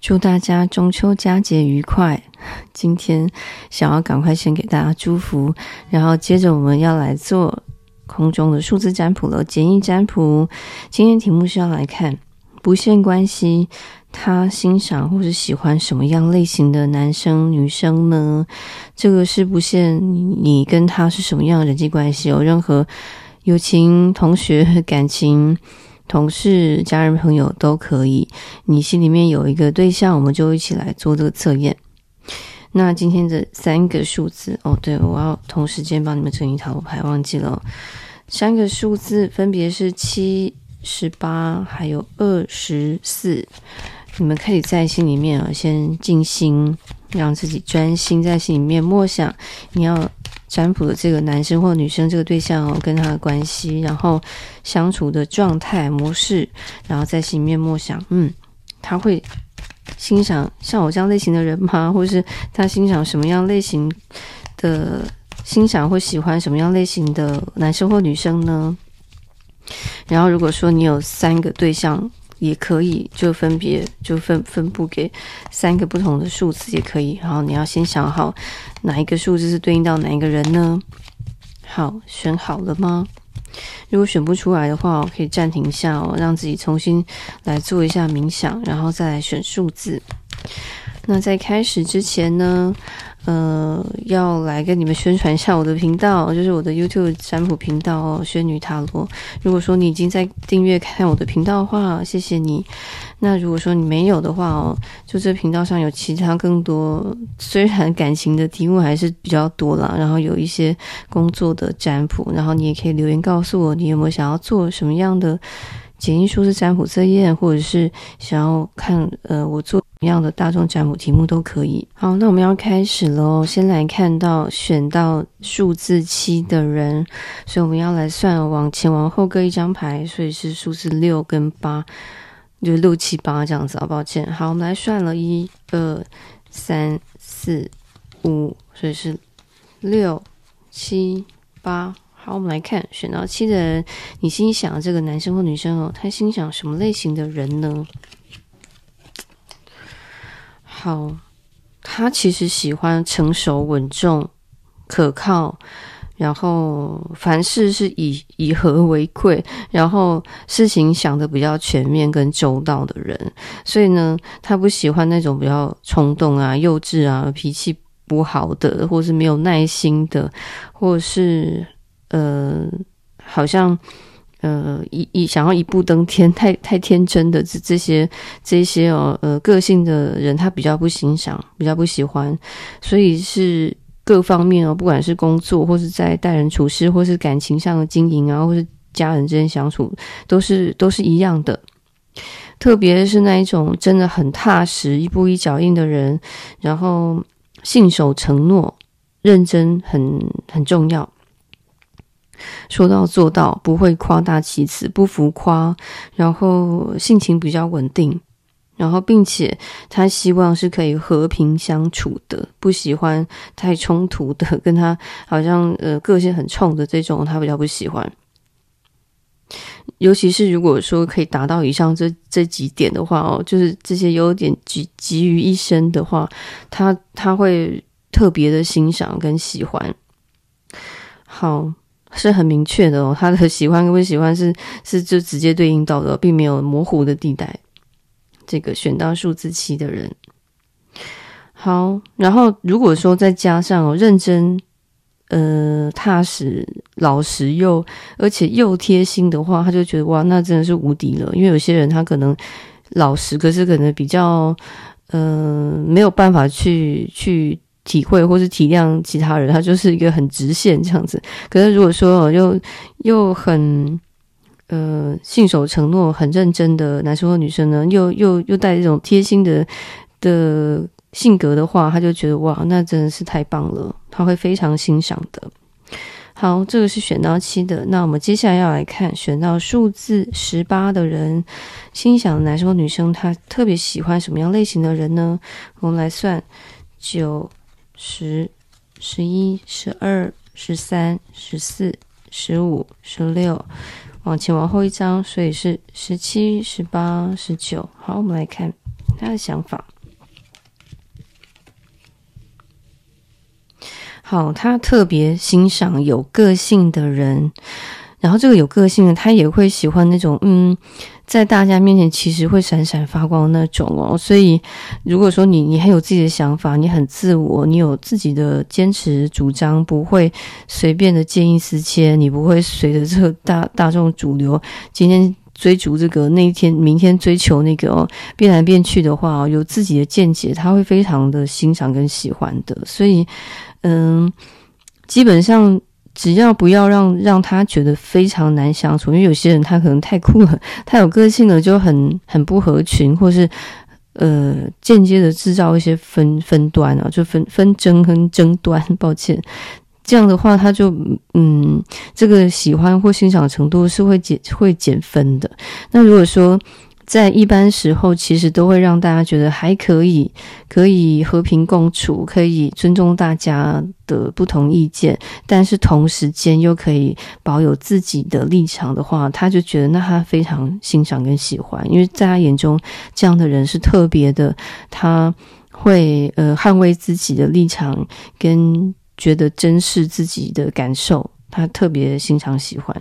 祝大家中秋佳节愉快！今天想要赶快先给大家祝福，然后接着我们要来做空中的数字占卜了，简易占卜。今天题目是要来看不限关系，他欣赏或是喜欢什么样类型的男生女生呢？这个是不限你跟他是什么样的人际关系，有任何友情、同学、感情。同事、家人、朋友都可以。你心里面有一个对象，我们就一起来做这个测验。那今天的三个数字哦，对，我要同时间帮你们整理塔罗牌，忘记了。三个数字分别是七、十八，还有二十四。你们可以在心里面啊，先静心，让自己专心在心里面默想，你要。占卜的这个男生或女生这个对象哦，跟他的关系，然后相处的状态模式，然后在心里面默想，嗯，他会欣赏像我这样类型的人吗？或是他欣赏什么样类型的欣赏或喜欢什么样类型的男生或女生呢？然后如果说你有三个对象。也可以，就分别就分分布给三个不同的数字也可以。然后你要先想好哪一个数字是对应到哪一个人呢？好，选好了吗？如果选不出来的话，我可以暂停一下哦，让自己重新来做一下冥想，然后再来选数字。那在开始之前呢，呃，要来跟你们宣传一下我的频道，就是我的 YouTube 占卜频道哦，轩女塔罗。如果说你已经在订阅看我的频道的话，谢谢你。那如果说你没有的话哦，就这频道上有其他更多，虽然感情的题目还是比较多啦，然后有一些工作的占卜，然后你也可以留言告诉我，你有没有想要做什么样的。简易数字占卜测验，或者是想要看呃我做样的大众占卜题目都可以。好，那我们要开始喽。先来看到选到数字七的人，所以我们要来算往前往后各一张牌，所以是数字六跟八，就六七八这样子啊。抱歉，好，我们来算了，一二三四五，所以是六七八。好，我们来看选到七的人，你心想这个男生或女生哦，他心想什么类型的人呢？好，他其实喜欢成熟稳重、可靠，然后凡事是以以和为贵，然后事情想得比较全面跟周到的人。所以呢，他不喜欢那种比较冲动啊、幼稚啊、脾气不好的，或是没有耐心的，或是。呃，好像呃一一想要一步登天，太太天真的这这些这些哦呃个性的人，他比较不欣赏，比较不喜欢，所以是各方面哦，不管是工作或是在待人处事，或是感情上的经营啊，或是家人之间相处，都是都是一样的。特别是那一种真的很踏实、一步一脚印的人，然后信守承诺、认真很很重要。说到做到，不会夸大其词，不浮夸，然后性情比较稳定，然后并且他希望是可以和平相处的，不喜欢太冲突的，跟他好像呃个性很冲的这种，他比较不喜欢。尤其是如果说可以达到以上这这几点的话哦，就是这些优点集集于一身的话，他他会特别的欣赏跟喜欢。好。是很明确的哦，他的喜欢跟不喜欢是是就直接对应到的，并没有模糊的地带。这个选到数字七的人，好，然后如果说再加上哦，认真、呃踏实、老实又而且又贴心的话，他就觉得哇，那真的是无敌了。因为有些人他可能老实，可是可能比较呃没有办法去去。体会或是体谅其他人，他就是一个很直线这样子。可是如果说又又很呃信守承诺、很认真的男生或女生呢，又又又带这种贴心的的性格的话，他就觉得哇，那真的是太棒了，他会非常欣赏的。好，这个是选到七的，那我们接下来要来看选到数字十八的人，心想男生或女生他特别喜欢什么样类型的人呢？我们来算九。十、十一、十二、十三、十四、十五、十六，往前往后一张，所以是十七、十八、十九。好，我们来看他的想法。好，他特别欣赏有个性的人，然后这个有个性的他也会喜欢那种嗯，在大家面前其实会闪闪发光那种哦。所以如果说你你很有自己的想法，你很自我，你有自己的坚持主张，不会随便的见异思迁，你不会随着这个大大众主流今天追逐这个，那一天明天追求那个哦，变来变去的话，有自己的见解，他会非常的欣赏跟喜欢的，所以。嗯，基本上只要不要让让他觉得非常难相处，因为有些人他可能太酷了，太有个性了，就很很不合群，或是呃间接的制造一些分分端啊，就分分争跟争端。抱歉，这样的话他就嗯，这个喜欢或欣赏程度是会减会减分的。那如果说，在一般时候，其实都会让大家觉得还可以，可以和平共处，可以尊重大家的不同意见，但是同时间又可以保有自己的立场的话，他就觉得那他非常欣赏跟喜欢，因为在他眼中这样的人是特别的，他会呃捍卫自己的立场，跟觉得珍视自己的感受，他特别欣赏喜欢。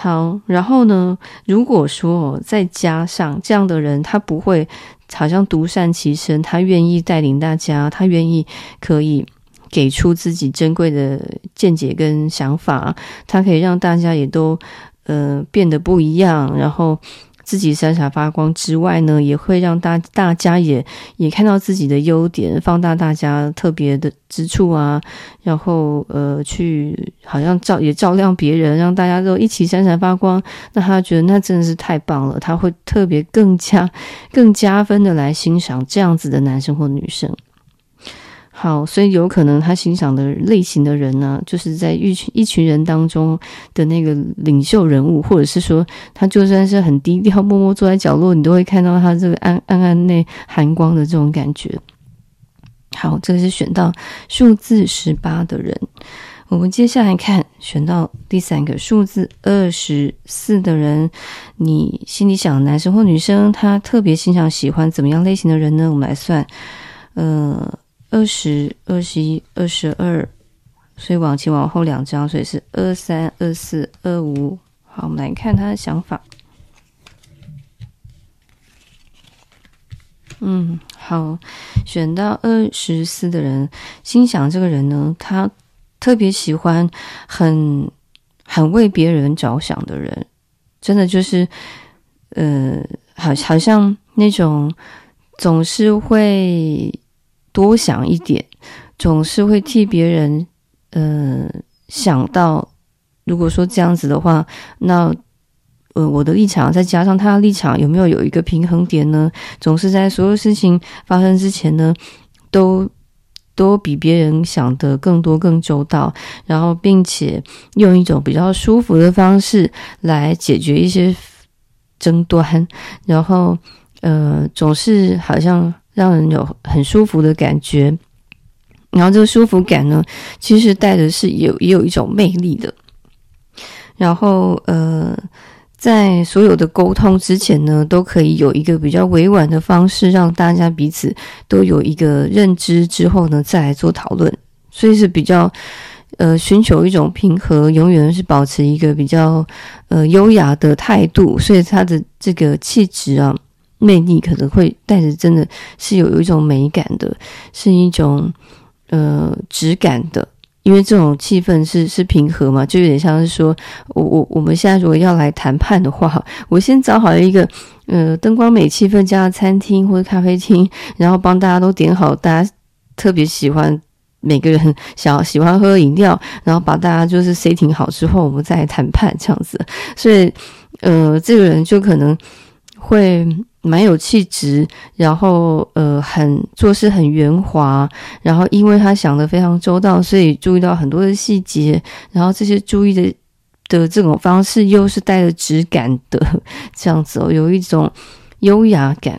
好，然后呢，如果说再加上这样的人，他不会好像独善其身，他愿意带领大家，他愿意可以给出自己珍贵的见解跟想法，他可以让大家也都呃变得不一样，然后。自己闪闪发光之外呢，也会让大大家也也看到自己的优点，放大大家特别的之处啊，然后呃，去好像照也照亮别人，让大家都一起闪闪发光。那他觉得那真的是太棒了，他会特别更加更加分的来欣赏这样子的男生或女生。好，所以有可能他欣赏的类型的人呢，就是在一群一群人当中的那个领袖人物，或者是说他就算是很低调、默默坐在角落，你都会看到他这个暗暗暗内含光的这种感觉。好，这个是选到数字十八的人。我们接下来看选到第三个数字二十四的人，你心里想男生或女生，他特别欣赏、喜欢怎么样类型的人呢？我们来算，呃。二十二十一二十二，所以往前往后两张，所以是二三二四二五。好，我们来看他的想法。嗯，好，选到二十四的人，心想这个人呢，他特别喜欢很很为别人着想的人，真的就是，呃，好，好像那种总是会。多想一点，总是会替别人，呃，想到。如果说这样子的话，那，呃，我的立场再加上他的立场，有没有有一个平衡点呢？总是在所有事情发生之前呢，都都比别人想的更多、更周到，然后并且用一种比较舒服的方式来解决一些争端，然后，呃，总是好像。让人有很舒服的感觉，然后这个舒服感呢，其实带的是有也有一种魅力的。然后呃，在所有的沟通之前呢，都可以有一个比较委婉的方式，让大家彼此都有一个认知之后呢，再来做讨论。所以是比较呃，寻求一种平和，永远是保持一个比较呃优雅的态度。所以他的这个气质啊。魅力可能会带着，真的是有有一种美感的，是一种呃质感的，因为这种气氛是是平和嘛，就有点像是说，我我我们现在如果要来谈判的话，我先找好一个呃灯光美、气氛佳的餐厅或者咖啡厅，然后帮大家都点好，大家特别喜欢，每个人想要喜欢喝饮料，然后把大家就是 setting 好之后，我们再来谈判这样子，所以呃，这个人就可能会。蛮有气质，然后呃，很做事很圆滑，然后因为他想得非常周到，所以注意到很多的细节，然后这些注意的的这种方式又是带着质感的这样子哦，有一种优雅感。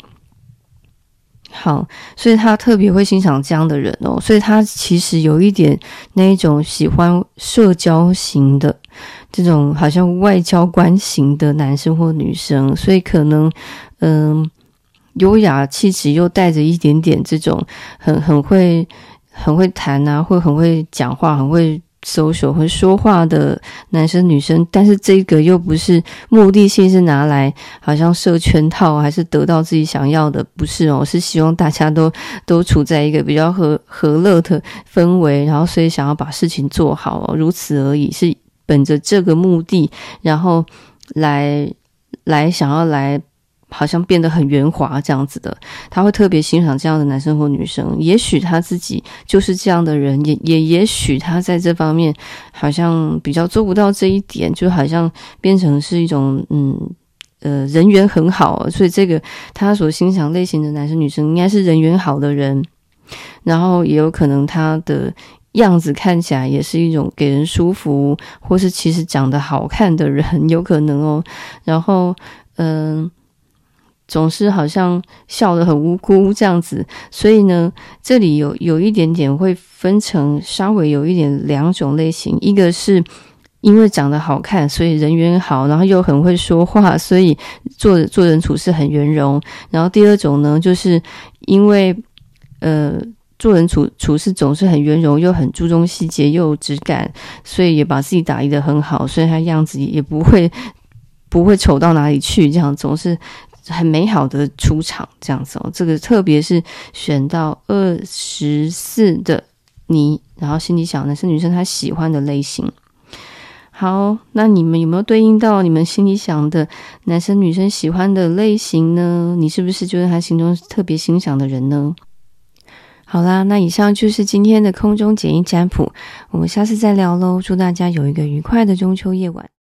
好，所以他特别会欣赏这样的人哦，所以他其实有一点那一种喜欢社交型的这种，好像外交官型的男生或女生，所以可能。嗯，优雅气质，又带着一点点这种很很会很会谈啊，会很会讲话，很会。搜索会说话的男生女生，但是这个又不是目的性是拿来好像设圈套，还是得到自己想要的？不是哦，是希望大家都都处在一个比较和和乐的氛围，然后所以想要把事情做好哦，如此而已，是本着这个目的，然后来来想要来。好像变得很圆滑这样子的，他会特别欣赏这样的男生或女生。也许他自己就是这样的人，也也也许他在这方面好像比较做不到这一点，就好像变成是一种嗯呃人缘很好，所以这个他所欣赏类型的男生女生应该是人缘好的人，然后也有可能他的样子看起来也是一种给人舒服，或是其实长得好看的人，有可能哦。然后嗯。总是好像笑得很无辜这样子，所以呢，这里有有一点点会分成稍微有一点两种类型，一个是因为长得好看，所以人缘好，然后又很会说话，所以做做人处事很圆融。然后第二种呢，就是因为呃做人处处事总是很圆融，又很注重细节，又有质感，所以也把自己打理得很好，所以他样子也不会不会丑到哪里去，这样总是。很美好的出场，这样子哦。这个特别是选到二十四的你，然后心里想男生女生他喜欢的类型。好，那你们有没有对应到你们心里想的男生女生喜欢的类型呢？你是不是就是他心中特别欣赏的人呢？好啦，那以上就是今天的空中简易占卜，我们下次再聊喽。祝大家有一个愉快的中秋夜晚。